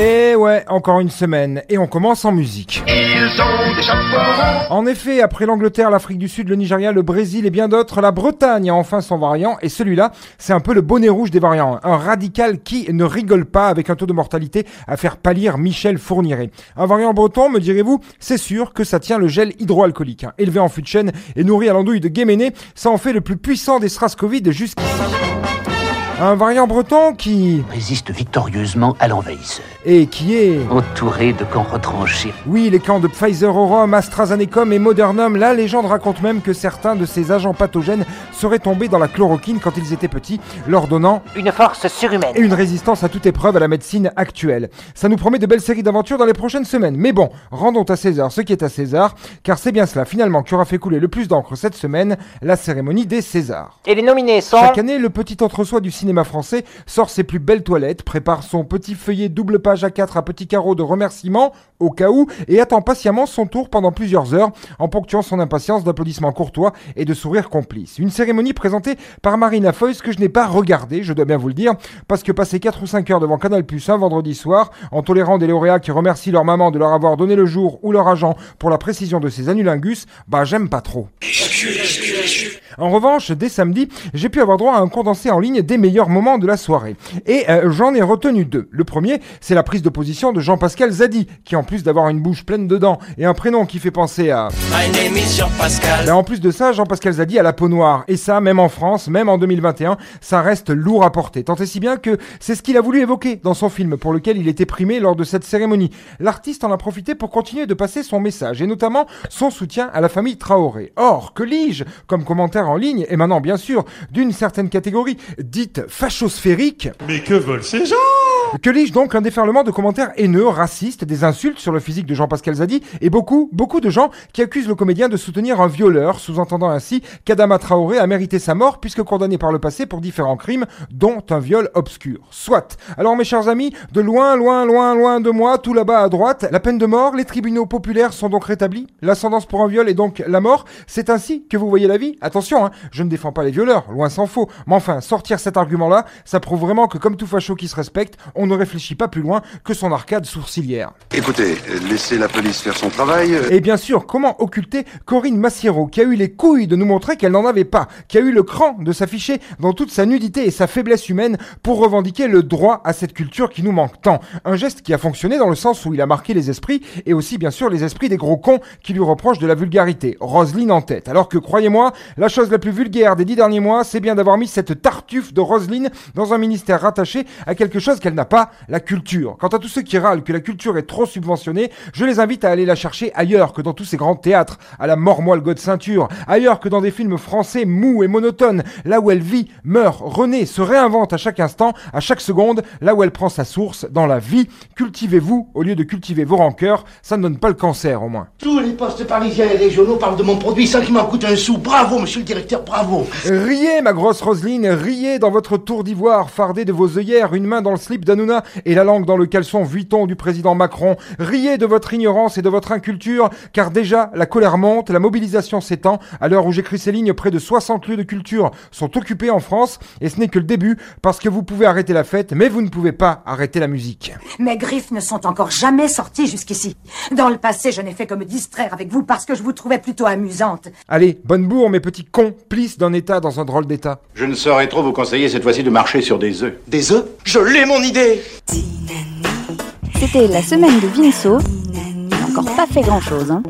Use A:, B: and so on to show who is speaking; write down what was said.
A: Et ouais, encore une semaine, et on commence en musique. En effet, après l'Angleterre, l'Afrique du Sud, le Nigeria, le Brésil et bien d'autres, la Bretagne a enfin son variant, et celui-là, c'est un peu le bonnet rouge des variants. Un radical qui ne rigole pas avec un taux de mortalité à faire pâlir Michel Fourniret. Un variant breton, me direz-vous, c'est sûr que ça tient le gel hydroalcoolique. Élevé en fût de chêne et nourri à l'andouille de Guéméné, ça en fait le plus puissant des strass Covid jusqu'ici. Un variant breton qui...
B: Résiste victorieusement à l'envahisseur.
A: Et qui est...
B: Entouré de camps retranchés.
A: Oui, les camps de Pfizer au Rhum, AstraZeneca et Modernum. La légende raconte même que certains de ces agents pathogènes seraient tombés dans la chloroquine quand ils étaient petits, leur donnant...
B: Une force surhumaine.
A: Et une résistance à toute épreuve à la médecine actuelle. Ça nous promet de belles séries d'aventures dans les prochaines semaines. Mais bon, rendons à César ce qui est à César, car c'est bien cela finalement qui aura fait couler le plus d'encre cette semaine, la cérémonie des Césars.
B: Et les nominés sont...
A: Chaque année, le petit entre-soi du cinéma français sort ses plus belles toilettes, prépare son petit feuillet double page à 4 à petits carreaux de remerciements, au cas où, et attend patiemment son tour pendant plusieurs heures, en ponctuant son impatience d'applaudissements courtois et de sourires complices. Une cérémonie présentée par Marina Foïs que je n'ai pas regardée, je dois bien vous le dire, parce que passer 4 ou 5 heures devant Canal Plus un vendredi soir, en tolérant des lauréats qui remercient leur maman de leur avoir donné le jour ou leur agent pour la précision de ces annulingus, bah j'aime pas trop. En revanche, dès samedi, j'ai pu avoir droit à un condensé en ligne des meilleurs moments de la soirée. Et euh, j'en ai retenu deux. Le premier, c'est la prise de position de Jean-Pascal Zadi, qui en plus d'avoir une bouche pleine de dents et un prénom qui fait penser à...
C: My name is Jean-Pascal.
A: Ben, en plus de ça, Jean-Pascal Zadi a la peau noire. Et ça, même en France, même en 2021, ça reste lourd à porter. Tant et si bien que c'est ce qu'il a voulu évoquer dans son film pour lequel il était primé lors de cette cérémonie. L'artiste en a profité pour continuer de passer son message et notamment son soutien à la famille Traoré. Or, que lis-je comme commentaire ligne et maintenant bien sûr d'une certaine catégorie dite fachosphérique.
D: Mais que veulent ces gens?
A: Que lis-je donc un déferlement de commentaires haineux, racistes, des insultes sur le physique de Jean-Pascal Zadi et beaucoup, beaucoup de gens qui accusent le comédien de soutenir un violeur, sous-entendant ainsi qu'Adama Traoré a mérité sa mort puisque condamné par le passé pour différents crimes, dont un viol obscur. Soit. Alors mes chers amis, de loin, loin, loin, loin de moi, tout là-bas à droite, la peine de mort, les tribunaux populaires sont donc rétablis, l'ascendance pour un viol est donc la mort, c'est ainsi que vous voyez la vie Attention, hein, je ne défends pas les violeurs, loin s'en faut, mais enfin, sortir cet argument-là, ça prouve vraiment que comme tout facho qui se respecte, on ne réfléchit pas plus loin que son arcade sourcilière.
E: Écoutez, laissez la police faire son travail.
A: Et bien sûr, comment occulter Corinne Massiero, qui a eu les couilles de nous montrer qu'elle n'en avait pas, qui a eu le cran de s'afficher dans toute sa nudité et sa faiblesse humaine pour revendiquer le droit à cette culture qui nous manque tant. Un geste qui a fonctionné dans le sens où il a marqué les esprits et aussi bien sûr les esprits des gros cons qui lui reprochent de la vulgarité. Roselyne en tête. Alors que croyez-moi, la chose la plus vulgaire des dix derniers mois, c'est bien d'avoir mis cette tartuffe de Roselyne dans un ministère rattaché à quelque chose qu'elle n'a pas, la culture. Quant à tous ceux qui râlent que la culture est trop subventionnée, je les invite à aller la chercher ailleurs que dans tous ces grands théâtres, à la mort-moelle de ceinture, ailleurs que dans des films français mous et monotones, là où elle vit, meurt, renaît, se réinvente à chaque instant, à chaque seconde, là où elle prend sa source, dans la vie. Cultivez-vous au lieu de cultiver vos rancœurs, ça ne donne pas le cancer au moins.
F: Tous les postes parisiens et régionaux parlent de mon produit sans qu'il m'en coûte un sou. Bravo, monsieur le directeur, bravo.
A: Riez, ma grosse Roselyne, riez dans votre tour d'ivoire, fardé de vos œillères, une main dans le slip d'Anouna et la langue dans le caleçon Vuitton du président Macron. Riez de votre ignorance et de votre inculture, car déjà, la colère monte, la mobilisation s'étend. À l'heure où j'écris ces lignes, près de 60 lieux de culture sont occupés en France, et ce n'est que le début, parce que vous pouvez arrêter la fête, mais vous ne pouvez pas arrêter la musique.
G: Mes griffes ne sont encore jamais sorties jusqu'ici. Dans le passé, je n'ai fait que me distraire avec vous parce que je vous trouvais plutôt amusante.
A: Allez, bonne bourre, mes petits complices d'un état dans un drôle d'état.
H: Je ne saurais trop vous conseiller cette fois-ci de marcher sur des œufs.
F: Des œufs? Je l'ai, mon idée
I: C'était la semaine de Vinceau. Il n'a encore pas fait grand-chose. Hein.